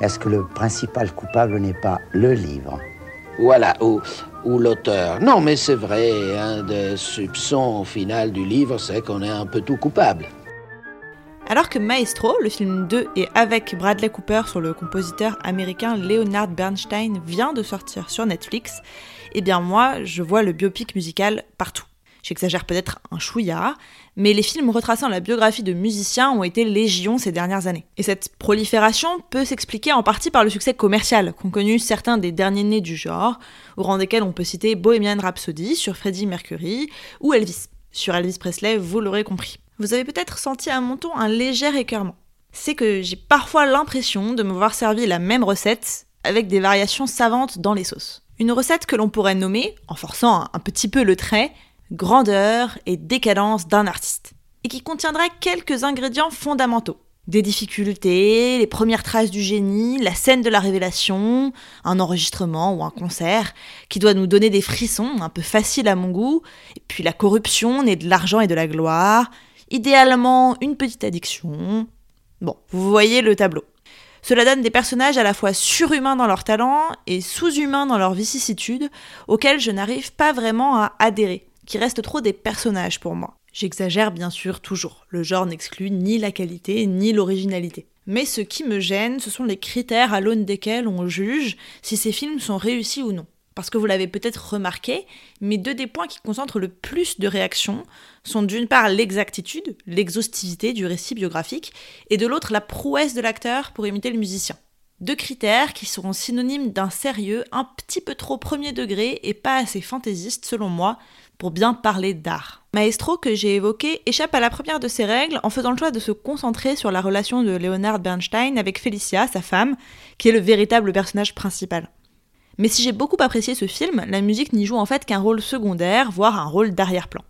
Est-ce que le principal coupable n'est pas le livre Voilà, ou, ou l'auteur. Non, mais c'est vrai, un des soupçons au final du livre, c'est qu'on est un peu tout coupable. Alors que Maestro, le film de et avec Bradley Cooper sur le compositeur américain Leonard Bernstein vient de sortir sur Netflix, eh bien moi, je vois le biopic musical partout. J'exagère peut-être un chouïa, mais les films retraçant la biographie de musiciens ont été légion ces dernières années. Et cette prolifération peut s'expliquer en partie par le succès commercial qu'ont connu certains des derniers nés du genre, au rang desquels on peut citer Bohemian Rhapsody sur Freddie Mercury ou Elvis sur Elvis Presley, vous l'aurez compris. Vous avez peut-être senti à mon ton un léger écœurement. C'est que j'ai parfois l'impression de me voir servir la même recette avec des variations savantes dans les sauces. Une recette que l'on pourrait nommer, en forçant un petit peu le trait, grandeur et décadence d'un artiste, et qui contiendrait quelques ingrédients fondamentaux. Des difficultés, les premières traces du génie, la scène de la révélation, un enregistrement ou un concert qui doit nous donner des frissons un peu faciles à mon goût, et puis la corruption née de l'argent et de la gloire, idéalement une petite addiction. Bon, vous voyez le tableau. Cela donne des personnages à la fois surhumains dans leur talent et sous-humains dans leurs vicissitudes, auxquels je n'arrive pas vraiment à adhérer qui restent trop des personnages pour moi. J'exagère bien sûr toujours, le genre n'exclut ni la qualité ni l'originalité. Mais ce qui me gêne, ce sont les critères à l'aune desquels on juge si ces films sont réussis ou non. Parce que vous l'avez peut-être remarqué, mais deux des points qui concentrent le plus de réactions sont d'une part l'exactitude, l'exhaustivité du récit biographique, et de l'autre la prouesse de l'acteur pour imiter le musicien. Deux critères qui seront synonymes d'un sérieux un petit peu trop premier degré et pas assez fantaisiste selon moi pour bien parler d'art. Maestro que j'ai évoqué échappe à la première de ces règles en faisant le choix de se concentrer sur la relation de Leonard Bernstein avec Felicia, sa femme, qui est le véritable personnage principal. Mais si j'ai beaucoup apprécié ce film, la musique n'y joue en fait qu'un rôle secondaire, voire un rôle d'arrière-plan.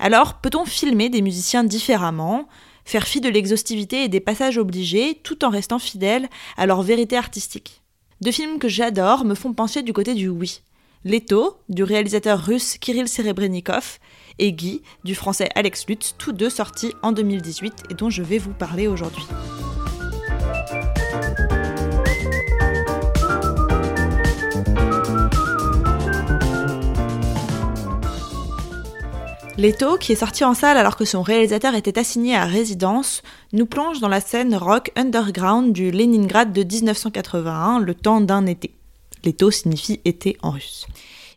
Alors, peut-on filmer des musiciens différemment, faire fi de l'exhaustivité et des passages obligés, tout en restant fidèle à leur vérité artistique? Deux films que j'adore me font pencher du côté du oui. Leto, du réalisateur russe Kirill Serebrennikov, et Guy, du français Alex Lutz, tous deux sortis en 2018 et dont je vais vous parler aujourd'hui. Leto, qui est sorti en salle alors que son réalisateur était assigné à résidence, nous plonge dans la scène rock underground du Leningrad de 1981, le temps d'un été. Leto signifie été en russe.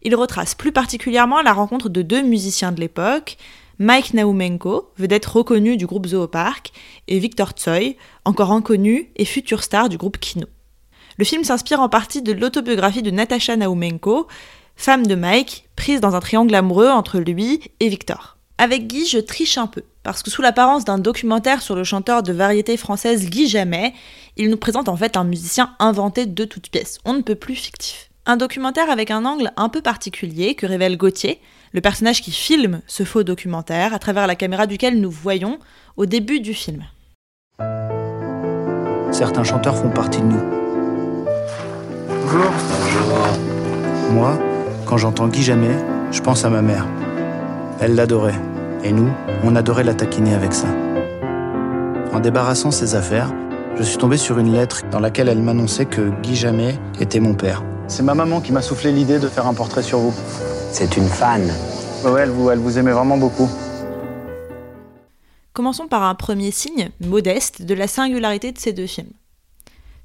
Il retrace plus particulièrement la rencontre de deux musiciens de l'époque, Mike Naumenko, vedette reconnue du groupe Zoopark, et Victor Tsoi, encore inconnu et futur star du groupe Kino. Le film s'inspire en partie de l'autobiographie de Natasha Naumenko, femme de Mike, prise dans un triangle amoureux entre lui et Victor. Avec Guy, je triche un peu, parce que sous l'apparence d'un documentaire sur le chanteur de variété française Guy Jamais, il nous présente en fait un musicien inventé de toutes pièces, on ne peut plus fictif. Un documentaire avec un angle un peu particulier que révèle Gauthier, le personnage qui filme ce faux documentaire à travers la caméra duquel nous voyons au début du film. Certains chanteurs font partie de nous. Bonjour. Bonjour. Moi, quand j'entends Guy Jamais, je pense à ma mère. Elle l'adorait. Et nous, on adorait la taquiner avec ça. En débarrassant ses affaires, je suis tombé sur une lettre dans laquelle elle m'annonçait que Guy Jamais était mon père. C'est ma maman qui m'a soufflé l'idée de faire un portrait sur vous. C'est une fan. Ouais, elle vous, elle vous aimait vraiment beaucoup. Commençons par un premier signe, modeste, de la singularité de ces deux films.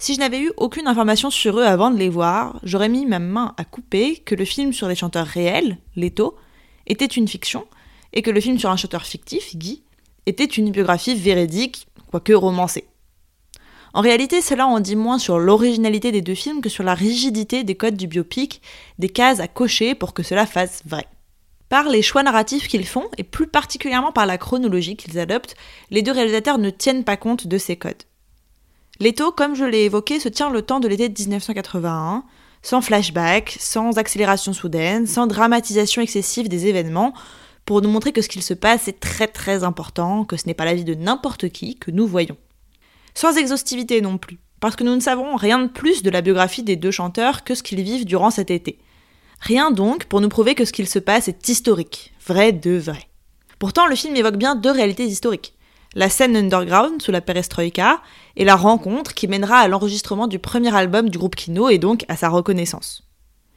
Si je n'avais eu aucune information sur eux avant de les voir, j'aurais mis ma main à couper que le film sur des chanteurs réels, Leto, était une fiction, et que le film sur un chanteur fictif, Guy, était une biographie véridique, quoique romancée. En réalité, cela en dit moins sur l'originalité des deux films que sur la rigidité des codes du biopic, des cases à cocher pour que cela fasse vrai. Par les choix narratifs qu'ils font, et plus particulièrement par la chronologie qu'ils adoptent, les deux réalisateurs ne tiennent pas compte de ces codes. Leto, comme je l'ai évoqué, se tient le temps de l'été de 1981, sans flashback, sans accélération soudaine, sans dramatisation excessive des événements, pour nous montrer que ce qu'il se passe est très très important, que ce n'est pas la vie de n'importe qui que nous voyons. Sans exhaustivité non plus, parce que nous ne savons rien de plus de la biographie des deux chanteurs que ce qu'ils vivent durant cet été. Rien donc pour nous prouver que ce qu'il se passe est historique, vrai de vrai. Pourtant, le film évoque bien deux réalités historiques. La scène underground sous la perestroïka et la rencontre qui mènera à l'enregistrement du premier album du groupe Kino et donc à sa reconnaissance.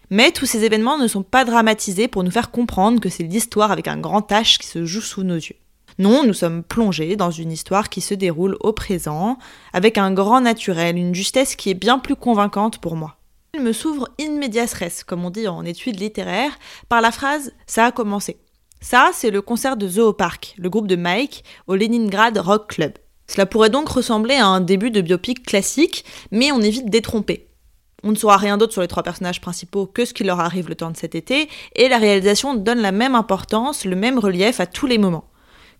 Mais tous ces événements ne sont pas dramatisés pour nous faire comprendre que c'est l'histoire avec un grand H qui se joue sous nos yeux. Non, nous sommes plongés dans une histoire qui se déroule au présent, avec un grand naturel, une justesse qui est bien plus convaincante pour moi. Il me s'ouvre in medias res, comme on dit en études littéraires, par la phrase Ça a commencé. Ça, c'est le concert de Zoopark, le groupe de Mike, au Leningrad Rock Club. Cela pourrait donc ressembler à un début de biopic classique, mais on évite détromper. On ne saura rien d'autre sur les trois personnages principaux que ce qui leur arrive le temps de cet été, et la réalisation donne la même importance, le même relief à tous les moments.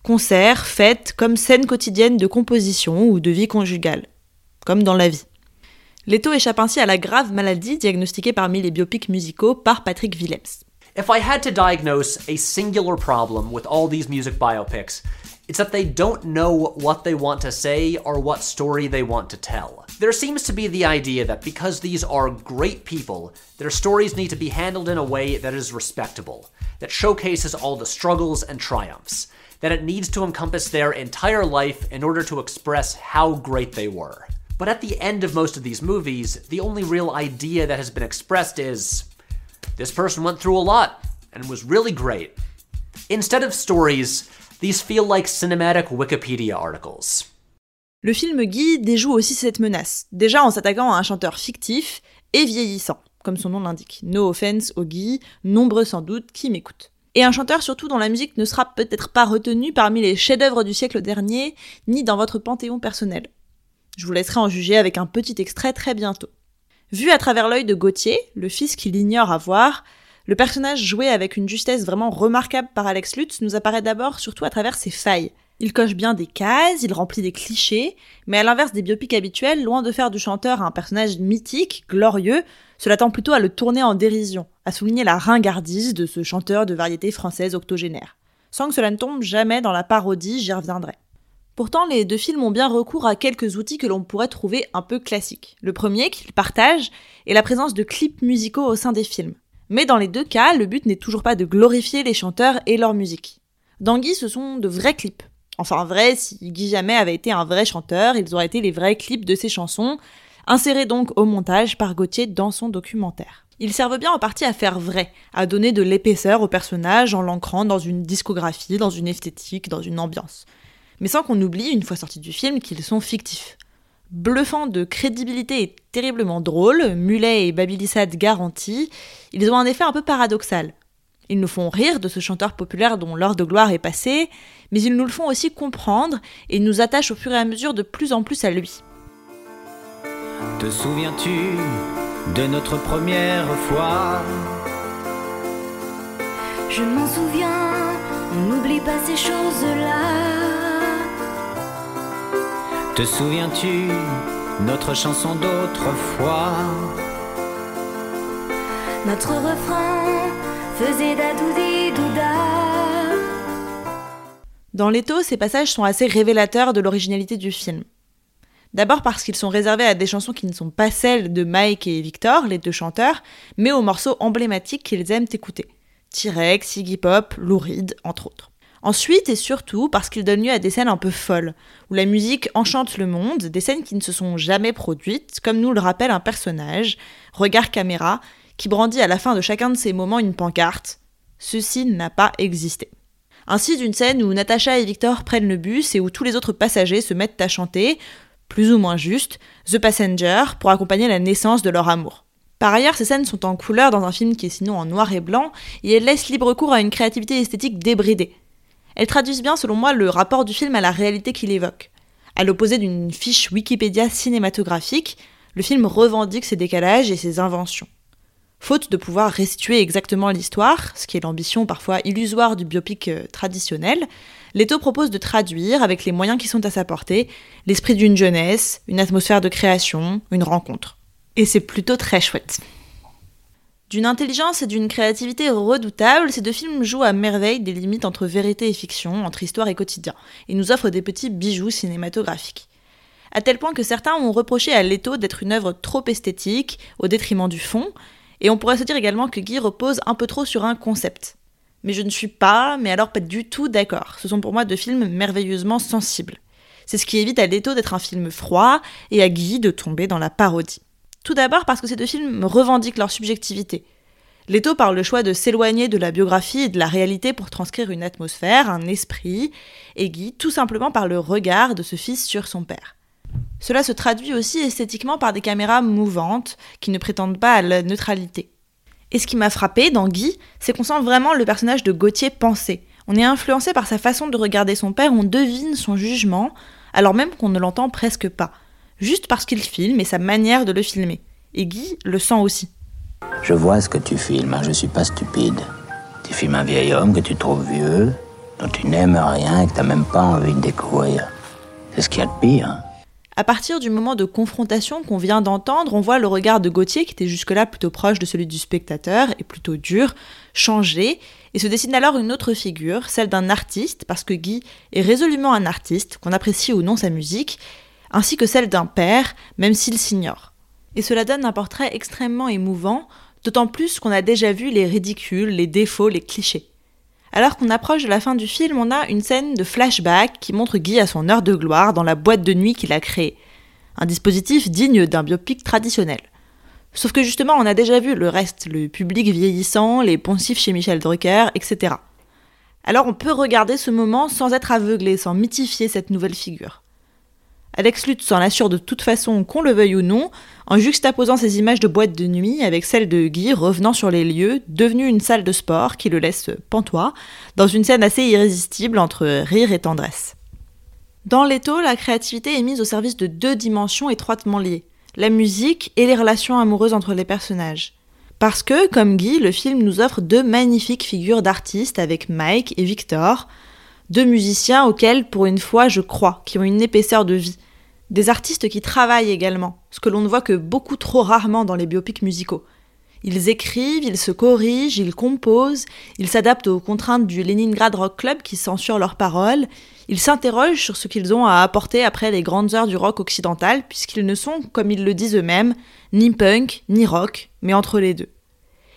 Concerts, fêtes, comme scènes quotidiennes de composition ou de vie conjugale. Comme dans la vie. Leto échappe ainsi à la grave maladie diagnostiquée parmi les biopics musicaux par Patrick Willems. If I had to diagnose a singular problem with all these music biopics, it's that they don't know what they want to say or what story they want to tell. There seems to be the idea that because these are great people, their stories need to be handled in a way that is respectable, that showcases all the struggles and triumphs, that it needs to encompass their entire life in order to express how great they were. But at the end of most of these movies, the only real idea that has been expressed is this person went through a lot and was really great. Instead of stories, These feel like cinematic Wikipedia articles. Le film Guy déjoue aussi cette menace, déjà en s'attaquant à un chanteur fictif et vieillissant, comme son nom l'indique. No offense au Guy, nombreux sans doute qui m'écoutent. Et un chanteur surtout dont la musique ne sera peut-être pas retenue parmi les chefs-d'œuvre du siècle dernier, ni dans votre panthéon personnel. Je vous laisserai en juger avec un petit extrait très bientôt. Vu à travers l'œil de Gauthier, le fils qu'il ignore avoir, le personnage joué avec une justesse vraiment remarquable par Alex Lutz nous apparaît d'abord surtout à travers ses failles. Il coche bien des cases, il remplit des clichés, mais à l'inverse des biopics habituels, loin de faire du chanteur un personnage mythique, glorieux, cela tend plutôt à le tourner en dérision, à souligner la ringardise de ce chanteur de variété française octogénaire. Sans que cela ne tombe jamais dans la parodie, j'y reviendrai. Pourtant, les deux films ont bien recours à quelques outils que l'on pourrait trouver un peu classiques. Le premier qu'ils partagent est la présence de clips musicaux au sein des films. Mais dans les deux cas, le but n'est toujours pas de glorifier les chanteurs et leur musique. Dans Guy, ce sont de vrais clips. Enfin vrai, si Guy Jamais avait été un vrai chanteur, ils auraient été les vrais clips de ses chansons, insérés donc au montage par Gauthier dans son documentaire. Ils servent bien en partie à faire vrai, à donner de l'épaisseur aux personnages en l'ancrant dans une discographie, dans une esthétique, dans une ambiance. Mais sans qu'on oublie, une fois sortis du film, qu'ils sont fictifs bluffant de crédibilité et terriblement drôle, Mulet et Babilissade garantis, ils ont un effet un peu paradoxal. Ils nous font rire de ce chanteur populaire dont l'heure de gloire est passée, mais ils nous le font aussi comprendre et nous attachent au fur et à mesure de plus en plus à lui. Te souviens-tu de notre première fois? Je m'en souviens, on n'oublie pas ces choses-là. Te souviens-tu notre chanson d'autrefois? Notre refrain faisait dadoudi douda. Dans l'étau, ces passages sont assez révélateurs de l'originalité du film. D'abord parce qu'ils sont réservés à des chansons qui ne sont pas celles de Mike et Victor, les deux chanteurs, mais aux morceaux emblématiques qu'ils aiment écouter. T-Rex, Iggy Pop, Lou Reed, entre autres. Ensuite et surtout parce qu'il donne lieu à des scènes un peu folles, où la musique enchante le monde, des scènes qui ne se sont jamais produites, comme nous le rappelle un personnage, regard caméra, qui brandit à la fin de chacun de ces moments une pancarte. Ceci n'a pas existé. Ainsi d'une scène où Natacha et Victor prennent le bus et où tous les autres passagers se mettent à chanter, plus ou moins juste, The Passenger pour accompagner la naissance de leur amour. Par ailleurs, ces scènes sont en couleur dans un film qui est sinon en noir et blanc, et elles laissent libre cours à une créativité esthétique débridée. Elles traduisent bien, selon moi, le rapport du film à la réalité qu'il évoque. À l'opposé d'une fiche Wikipédia cinématographique, le film revendique ses décalages et ses inventions. Faute de pouvoir restituer exactement l'histoire, ce qui est l'ambition parfois illusoire du biopic euh, traditionnel, Leto propose de traduire, avec les moyens qui sont à sa portée, l'esprit d'une jeunesse, une atmosphère de création, une rencontre. Et c'est plutôt très chouette. D'une intelligence et d'une créativité redoutables, ces deux films jouent à merveille des limites entre vérité et fiction, entre histoire et quotidien, et nous offrent des petits bijoux cinématographiques. À tel point que certains ont reproché à Leto d'être une œuvre trop esthétique, au détriment du fond, Et on pourrait se dire également que Guy repose un peu trop sur un concept. Mais je ne suis pas, mais alors pas du tout d'accord. Ce sont pour moi deux films merveilleusement sensibles. C'est ce qui évite à Leto d'être un film froid et à Guy de tomber dans la parodie. Tout d'abord parce que ces deux films revendiquent leur subjectivité. Leto parle le choix de s'éloigner de la biographie et de la réalité pour transcrire une atmosphère, un esprit, et Guy tout simplement par le regard de ce fils sur son père. Cela se traduit aussi esthétiquement par des caméras mouvantes qui ne prétendent pas à la neutralité. Et ce qui m'a frappé dans Guy, c'est qu'on sent vraiment le personnage de Gauthier penser. On est influencé par sa façon de regarder son père, on devine son jugement, alors même qu'on ne l'entend presque pas, juste parce qu'il filme et sa manière de le filmer. Et Guy le sent aussi. Je vois ce que tu filmes, hein, je suis pas stupide. Tu filmes un vieil homme que tu trouves vieux, dont tu n'aimes rien et que t'as même pas envie de découvrir. C'est ce qu'il y a de pire. À partir du moment de confrontation qu'on vient d'entendre, on voit le regard de Gauthier, qui était jusque-là plutôt proche de celui du spectateur et plutôt dur, changer, et se dessine alors une autre figure, celle d'un artiste, parce que Guy est résolument un artiste, qu'on apprécie ou non sa musique, ainsi que celle d'un père, même s'il s'ignore. Et cela donne un portrait extrêmement émouvant, d'autant plus qu'on a déjà vu les ridicules, les défauts, les clichés. Alors qu'on approche de la fin du film, on a une scène de flashback qui montre Guy à son heure de gloire dans la boîte de nuit qu'il a créée. Un dispositif digne d'un biopic traditionnel. Sauf que justement, on a déjà vu le reste, le public vieillissant, les poncifs chez Michel Drucker, etc. Alors on peut regarder ce moment sans être aveuglé, sans mythifier cette nouvelle figure. Alex Lutz s'en assure de toute façon qu'on le veuille ou non, en juxtaposant ces images de boîte de nuit avec celles de Guy revenant sur les lieux, devenue une salle de sport qui le laisse pantois, dans une scène assez irrésistible entre rire et tendresse. Dans l'étau, la créativité est mise au service de deux dimensions étroitement liées, la musique et les relations amoureuses entre les personnages. Parce que, comme Guy, le film nous offre deux magnifiques figures d'artistes avec Mike et Victor, deux musiciens auxquels, pour une fois, je crois, qui ont une épaisseur de vie. Des artistes qui travaillent également, ce que l'on ne voit que beaucoup trop rarement dans les biopics musicaux. Ils écrivent, ils se corrigent, ils composent, ils s'adaptent aux contraintes du Leningrad Rock Club qui censure leurs paroles, ils s'interrogent sur ce qu'ils ont à apporter après les grandes heures du rock occidental, puisqu'ils ne sont, comme ils le disent eux-mêmes, ni punk, ni rock, mais entre les deux.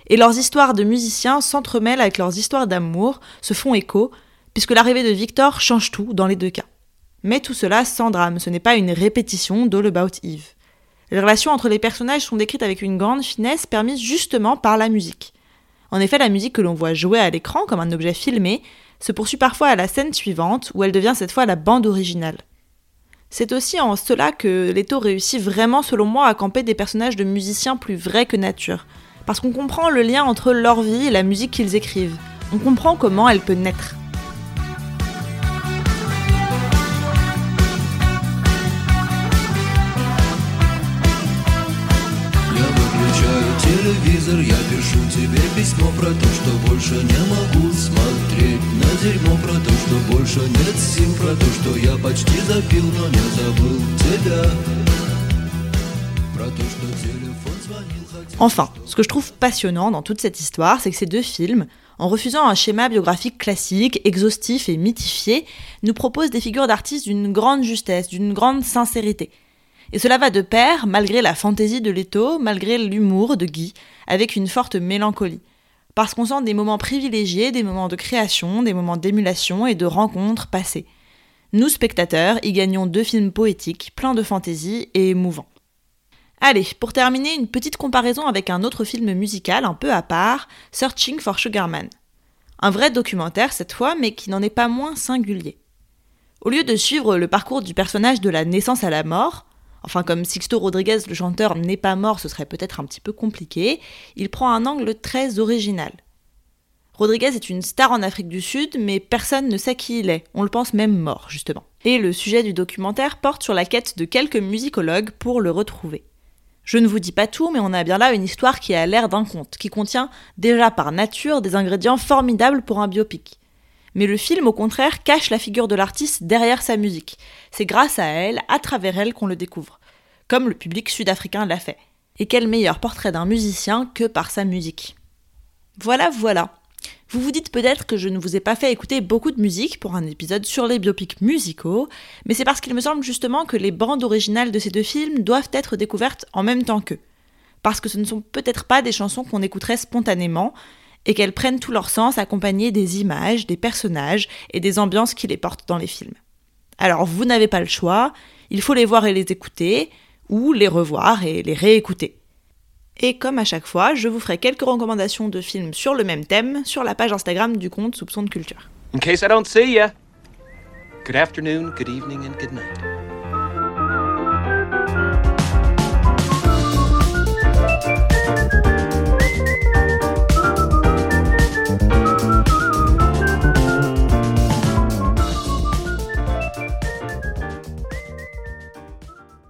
Et leurs histoires de musiciens s'entremêlent avec leurs histoires d'amour, se font écho, puisque l'arrivée de Victor change tout dans les deux cas. Mais tout cela sans drame, ce n'est pas une répétition d'All About Eve. Les relations entre les personnages sont décrites avec une grande finesse permise justement par la musique. En effet, la musique que l'on voit jouer à l'écran comme un objet filmé se poursuit parfois à la scène suivante où elle devient cette fois la bande originale. C'est aussi en cela que Leto réussit vraiment selon moi à camper des personnages de musiciens plus vrais que nature, parce qu'on comprend le lien entre leur vie et la musique qu'ils écrivent, on comprend comment elle peut naître. телевизор Я пишу тебе письмо про то, что больше не могу смотреть На дерьмо про то, что больше нет сил Про то, что я почти запил, но не забыл тебя Про то, что телефон звонил Enfin, ce que je trouve passionnant dans toute cette histoire, c'est que ces deux films, en refusant un schéma biographique classique, exhaustif et mythifié, nous proposent des figures d'artistes d'une grande justesse, d'une grande sincérité. Et cela va de pair, malgré la fantaisie de Leto, malgré l'humour de Guy, avec une forte mélancolie. Parce qu'on sent des moments privilégiés, des moments de création, des moments d'émulation et de rencontres passées. Nous, spectateurs, y gagnons deux films poétiques, pleins de fantaisie et émouvants. Allez, pour terminer, une petite comparaison avec un autre film musical un peu à part, Searching for Sugarman. Un vrai documentaire cette fois, mais qui n'en est pas moins singulier. Au lieu de suivre le parcours du personnage de la naissance à la mort, Enfin, comme Sixto Rodriguez, le chanteur, n'est pas mort, ce serait peut-être un petit peu compliqué. Il prend un angle très original. Rodriguez est une star en Afrique du Sud, mais personne ne sait qui il est. On le pense même mort, justement. Et le sujet du documentaire porte sur la quête de quelques musicologues pour le retrouver. Je ne vous dis pas tout, mais on a bien là une histoire qui a l'air d'un conte, qui contient déjà par nature des ingrédients formidables pour un biopic. Mais le film, au contraire, cache la figure de l'artiste derrière sa musique. C'est grâce à elle, à travers elle, qu'on le découvre. Comme le public sud-africain l'a fait. Et quel meilleur portrait d'un musicien que par sa musique. Voilà, voilà. Vous vous dites peut-être que je ne vous ai pas fait écouter beaucoup de musique pour un épisode sur les biopics musicaux, mais c'est parce qu'il me semble justement que les bandes originales de ces deux films doivent être découvertes en même temps qu'eux parce que ce ne sont peut-être pas des chansons qu'on écouterait spontanément, et qu'elles prennent tout leur sens accompagnées des images, des personnages et des ambiances qui les portent dans les films. Alors vous n'avez pas le choix, il faut les voir et les écouter, ou les revoir et les réécouter. Et comme à chaque fois, je vous ferai quelques recommandations de films sur le même thème sur la page Instagram du compte Soupçon de Culture. In case I don't see good afternoon, good evening, and good night.